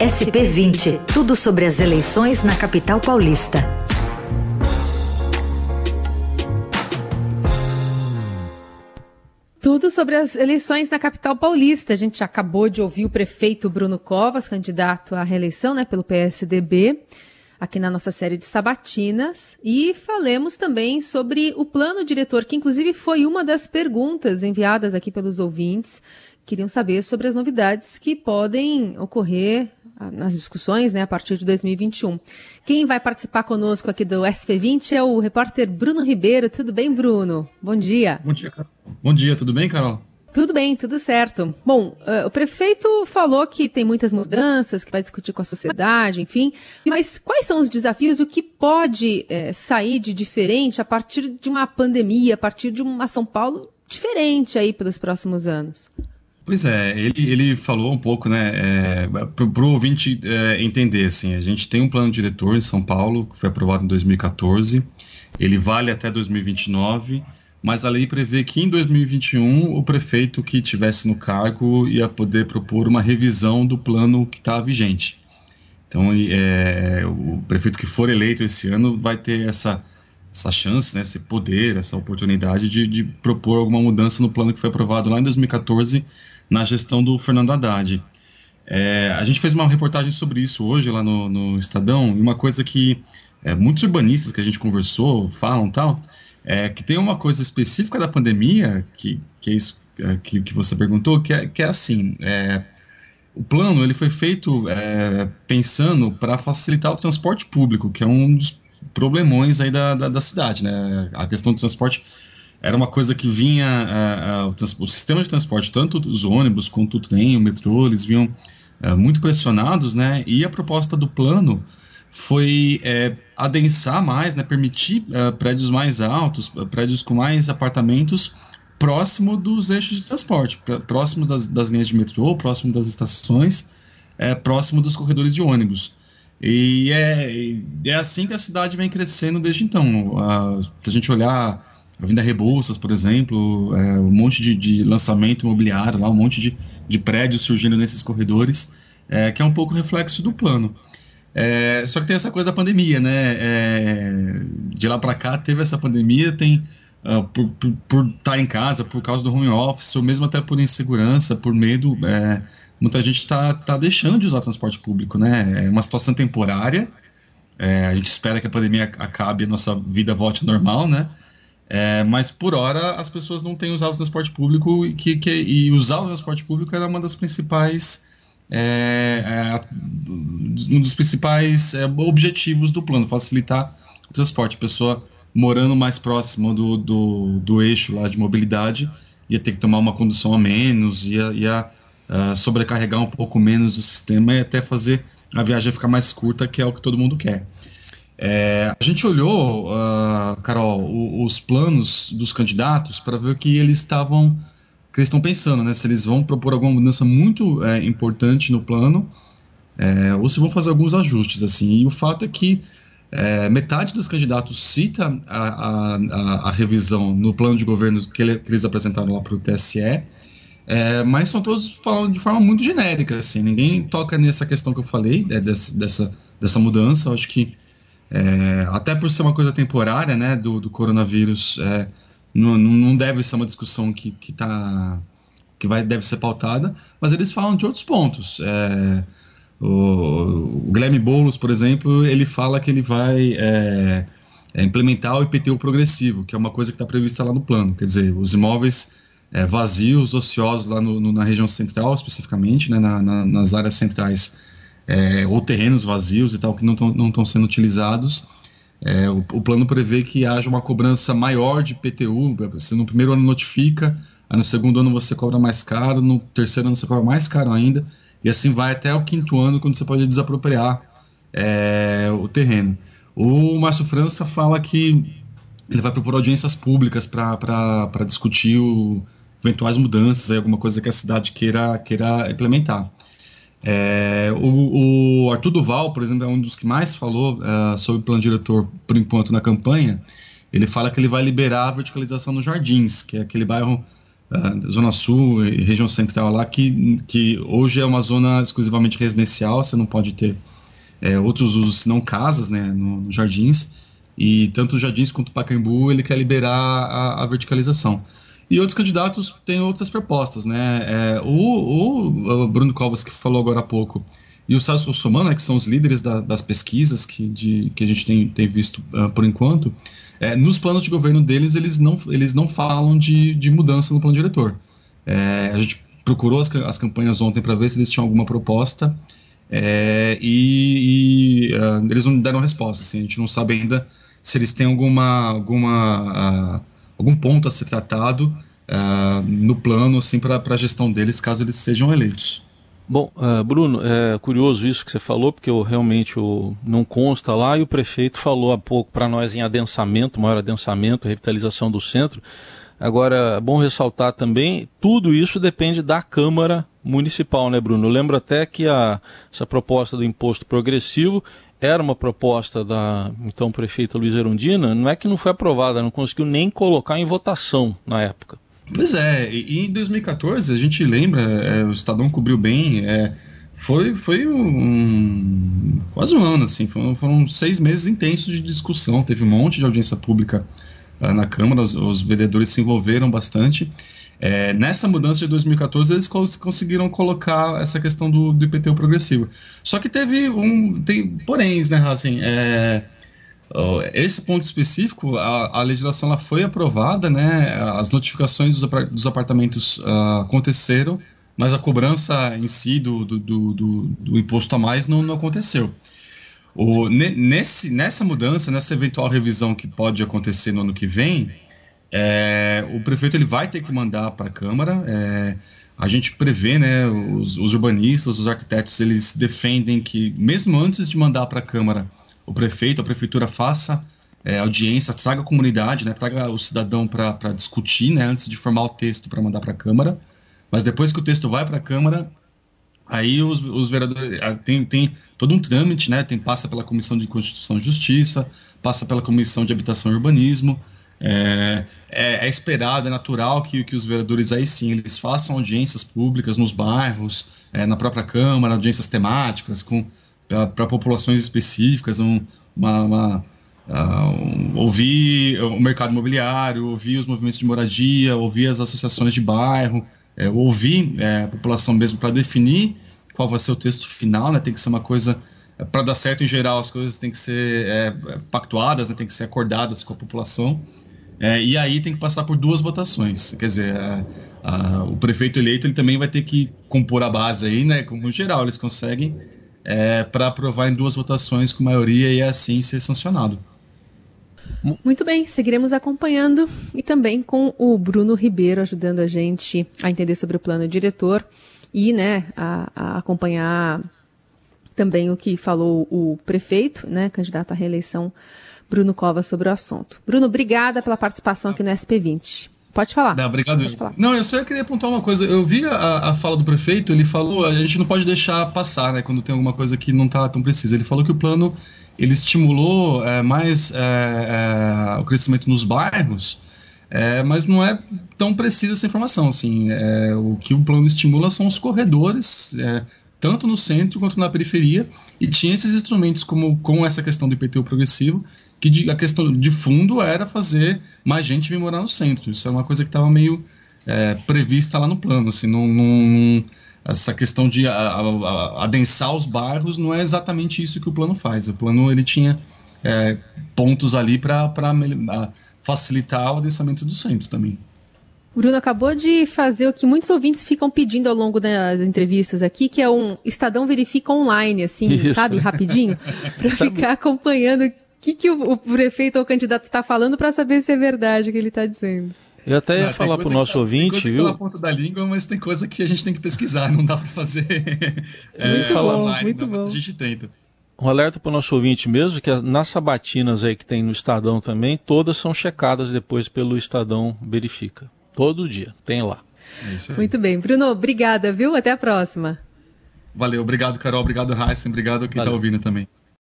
SP20, tudo sobre as eleições na capital paulista. Tudo sobre as eleições na capital paulista. A gente acabou de ouvir o prefeito Bruno Covas, candidato à reeleição né, pelo PSDB, aqui na nossa série de sabatinas. E falemos também sobre o plano diretor, que inclusive foi uma das perguntas enviadas aqui pelos ouvintes. Queriam saber sobre as novidades que podem ocorrer nas discussões né, a partir de 2021. Quem vai participar conosco aqui do SP20 é o repórter Bruno Ribeiro. Tudo bem, Bruno? Bom dia. Bom dia, Carol. Bom dia, tudo bem, Carol? Tudo bem, tudo certo. Bom, uh, o prefeito falou que tem muitas mudanças, que vai discutir com a sociedade, enfim. Mas quais são os desafios e o que pode uh, sair de diferente a partir de uma pandemia, a partir de uma São Paulo diferente aí pelos próximos anos? Pois é, ele, ele falou um pouco, né, é, para o ouvinte é, entender, assim, a gente tem um plano diretor em São Paulo, que foi aprovado em 2014, ele vale até 2029, mas a lei prevê que em 2021 o prefeito que tivesse no cargo ia poder propor uma revisão do plano que está vigente. Então, é, o prefeito que for eleito esse ano vai ter essa essa chance, né, esse poder, essa oportunidade de, de, propor alguma mudança no plano que foi aprovado lá em 2014 na gestão do Fernando Haddad. É, a gente fez uma reportagem sobre isso hoje lá no, no Estadão, e uma coisa que é, muitos urbanistas que a gente conversou falam tal, é que tem uma coisa específica da pandemia, que, que é isso é, que, que você perguntou, que é, que é assim, é, o plano ele foi feito é, pensando para facilitar o transporte público, que é um dos problemões aí da, da, da, cidade, né? A questão do transporte era uma coisa que vinha, o, o, sistema de transporte, tanto os ônibus quanto o trem, o metrô, eles vinham uh, muito pressionados, né? E a proposta do plano foi é, adensar mais, né? Permitir prédios mais altos, prédios com mais apartamentos próximo dos eixos de transporte, próximos das, das linhas de metrô, próximo das estações, é, próximo dos corredores de ônibus. E é, é assim que a cidade vem crescendo desde então. Se a gente olhar Vinda Rebouças, por exemplo, é, um monte de, de, lançamento imobiliário lá, um monte de, de prédios surgindo nesses corredores, é, que é um pouco reflexo do plano. É, só que tem essa coisa da pandemia, né? É, de lá para cá teve essa pandemia, tem uh, por, estar tá em casa, por causa do home office, ou mesmo até por insegurança, por medo, é, muita gente está tá deixando de usar transporte público, né? É uma situação temporária. É, a gente espera que a pandemia acabe e a nossa vida volte normal, né? É, mas por hora as pessoas não têm usado o transporte público e, que, que, e usar o transporte público era uma das principais é, é, um dos principais é, objetivos do plano, facilitar o transporte. A pessoa morando mais próximo do, do, do, eixo lá de mobilidade ia ter que tomar uma condução a menos, ia, ia uh, sobrecarregar um pouco menos o sistema e até fazer a viagem ficar mais curta, que é o que todo mundo quer. É, a gente olhou, uh, Carol, o, os planos dos candidatos para ver o que eles estavam que eles estão pensando, né? Se eles vão propor alguma mudança muito é, importante no plano, é, ou se vão fazer alguns ajustes, assim. E o fato é que é, metade dos candidatos cita a, a, a, a, revisão no plano de governo que, ele, que eles apresentaram lá para o TSE, é, mas são todos falando de forma muito genérica, assim. Ninguém toca nessa questão que eu falei, é, dessa, dessa, dessa mudança. Eu acho que é, até por ser uma coisa temporária, né, do, do coronavírus, é, não, não deve ser uma discussão que, que, tá, que vai, deve ser pautada, mas eles falam de outros pontos. É, o, o Guilherme Boulos, por exemplo, ele fala que ele vai é, é implementar o IPTU progressivo, que é uma coisa que está prevista lá no plano. Quer dizer, os imóveis é, vazios, ociosos lá no, no, na região central, especificamente, né, na, na, nas áreas centrais é, ou terrenos vazios e tal que não estão sendo utilizados. É, o, o, plano prevê que haja uma cobrança maior de PTU. Você no primeiro ano notifica, no segundo ano você cobra mais caro, no terceiro ano você cobra mais caro ainda, e assim vai até o quinto ano, quando você pode desapropriar é, o terreno. O Márcio França fala que ele vai propor audiências públicas para discutir o, eventuais mudanças, alguma coisa que a cidade queira, queira implementar. É, o, o, Arthur Duval, por exemplo, é um dos que mais falou uh, sobre o plano diretor por enquanto na campanha. Ele fala que ele vai liberar a verticalização nos jardins, que é aquele bairro uh, Zona Sul e região central lá, que, que hoje é uma zona exclusivamente residencial, você não pode ter é, outros usos senão casas, né, nos no jardins, e tanto os jardins quanto o Pacaembu ele quer liberar a, a verticalização. E outros candidatos têm outras propostas, né? É, o, o, Bruno Covas, que falou agora há pouco, e o Celso Russomano, né, que são os líderes da, das pesquisas que, de, que a gente tem, tem visto uh, por enquanto, é, nos planos de governo deles, eles não, eles não falam de, de mudança no plano diretor. É, a gente procurou as, as campanhas ontem para ver se eles tinham alguma proposta é, e, e uh, eles não deram resposta. Assim, a gente não sabe ainda se eles têm alguma, alguma uh, algum ponto a ser tratado uh, no plano assim, para a gestão deles, caso eles sejam eleitos. Bom, uh, Bruno, é curioso isso que você falou, porque eu realmente o, não consta lá e o prefeito falou há pouco para nós em adensamento, maior adensamento, revitalização do centro. Agora, é bom ressaltar também, tudo isso depende da Câmara Municipal, né, Bruno? Eu lembro até que a, essa proposta do imposto progressivo era uma proposta da então prefeita Luiz Erundina, não é que não foi aprovada, não conseguiu nem colocar em votação na época. Pois é, e em 2014 a gente lembra, é, o Estadão cobriu bem, é, foi, foi um, quase um ano, assim, foram, foram, seis meses intensos de discussão, teve um monte de audiência pública uh, na Câmara, os, os vereadores se envolveram bastante, é, nessa mudança de 2014, eles cons conseguiram colocar essa questão do, do IPTU progressivo. Só que teve um. Tem poréns, né, assim, é, esse ponto específico, a, a, legislação ela foi aprovada, né, as notificações dos, dos apartamentos uh, aconteceram, mas a cobrança em si do, do, do, do imposto a mais não, não aconteceu. O, nesse, nessa mudança, nessa eventual revisão que pode acontecer no ano que vem, é, o prefeito ele vai ter que mandar para a Câmara. É, a gente prevê, né, os, os, urbanistas, os arquitetos, eles defendem que, mesmo antes de mandar para a Câmara, o prefeito, a prefeitura faça é, audiência, traga a comunidade, né, traga o cidadão para discutir, né, antes de formar o texto para mandar para a Câmara. Mas depois que o texto vai para a Câmara, aí os, os vereadores tem, tem todo um trâmite, né, tem passa pela Comissão de Constituição e Justiça, passa pela Comissão de Habitação e Urbanismo. É, é, é, esperado, é natural que, que os vereadores aí sim eles façam audiências públicas nos bairros, é, na própria Câmara, audiências temáticas para populações específicas, um, uma, uma uh, ouvir o mercado imobiliário, ouvir os movimentos de moradia, ouvir as associações de bairro, é, ouvir é, a população mesmo para definir qual vai ser o texto final, né? Tem que ser uma coisa para dar certo em geral, as coisas têm que ser é, pactuadas, né? Tem que ser acordadas com a população. É, e aí tem que passar por duas votações. Quer dizer, a, a, o prefeito eleito ele também vai ter que compor a base aí, né? Como geral eles conseguem, é, para aprovar em duas votações com maioria e assim ser sancionado. Muito bem, seguiremos acompanhando e também com o Bruno Ribeiro ajudando a gente a entender sobre o plano diretor e né, a, a acompanhar também o que falou o prefeito, né, candidato à reeleição Bruno Cova sobre o assunto. Bruno, obrigada pela participação aqui no SP20. Pode falar. Não, obrigado. Pode falar. Não, eu só queria apontar uma coisa. Eu vi a, a, fala do prefeito, ele falou, a gente não pode deixar passar, né, quando tem alguma coisa que não está tão precisa. Ele falou que o plano ele estimulou é, mais é, é, o crescimento nos bairros, é, mas não é tão precisa essa informação. Assim, é, o que o plano estimula são os corredores, é, tanto no centro quanto na periferia, e tinha esses instrumentos como com essa questão do IPTU progressivo, que de, a questão de fundo era fazer mais gente vir morar no centro. Isso é uma coisa que estava meio é, prevista lá no plano. Assim, não, não, essa questão de a, a, adensar os bairros não é exatamente isso que o plano faz. O plano ele tinha é, pontos ali para facilitar o adensamento do centro também. O Bruno acabou de fazer o que muitos ouvintes ficam pedindo ao longo das entrevistas aqui, que é um Estadão Verifica online, assim, Isso. sabe, rapidinho, para ficar acompanhando que, que o, o prefeito ou o candidato está falando para saber se é verdade o que ele está dizendo. Eu até ia não, falar para o nosso tá, ouvinte, tem coisa viu? Tá ponta da língua, mas tem coisa que a gente tem que pesquisar, não dá para fazer. é, muito bom, online, muito não, bom. a gente tenta. Um alerta para o nosso ouvinte mesmo, que nas sabatinas aí que tem no Estadão também, todas são checadas depois pelo Estadão Verifica. Todo dia, tem lá. É muito bem. Bruno, obrigada, viu? Até a próxima. Valeu, obrigado, Carol, obrigado, Heisen, obrigado a quem está ouvindo também.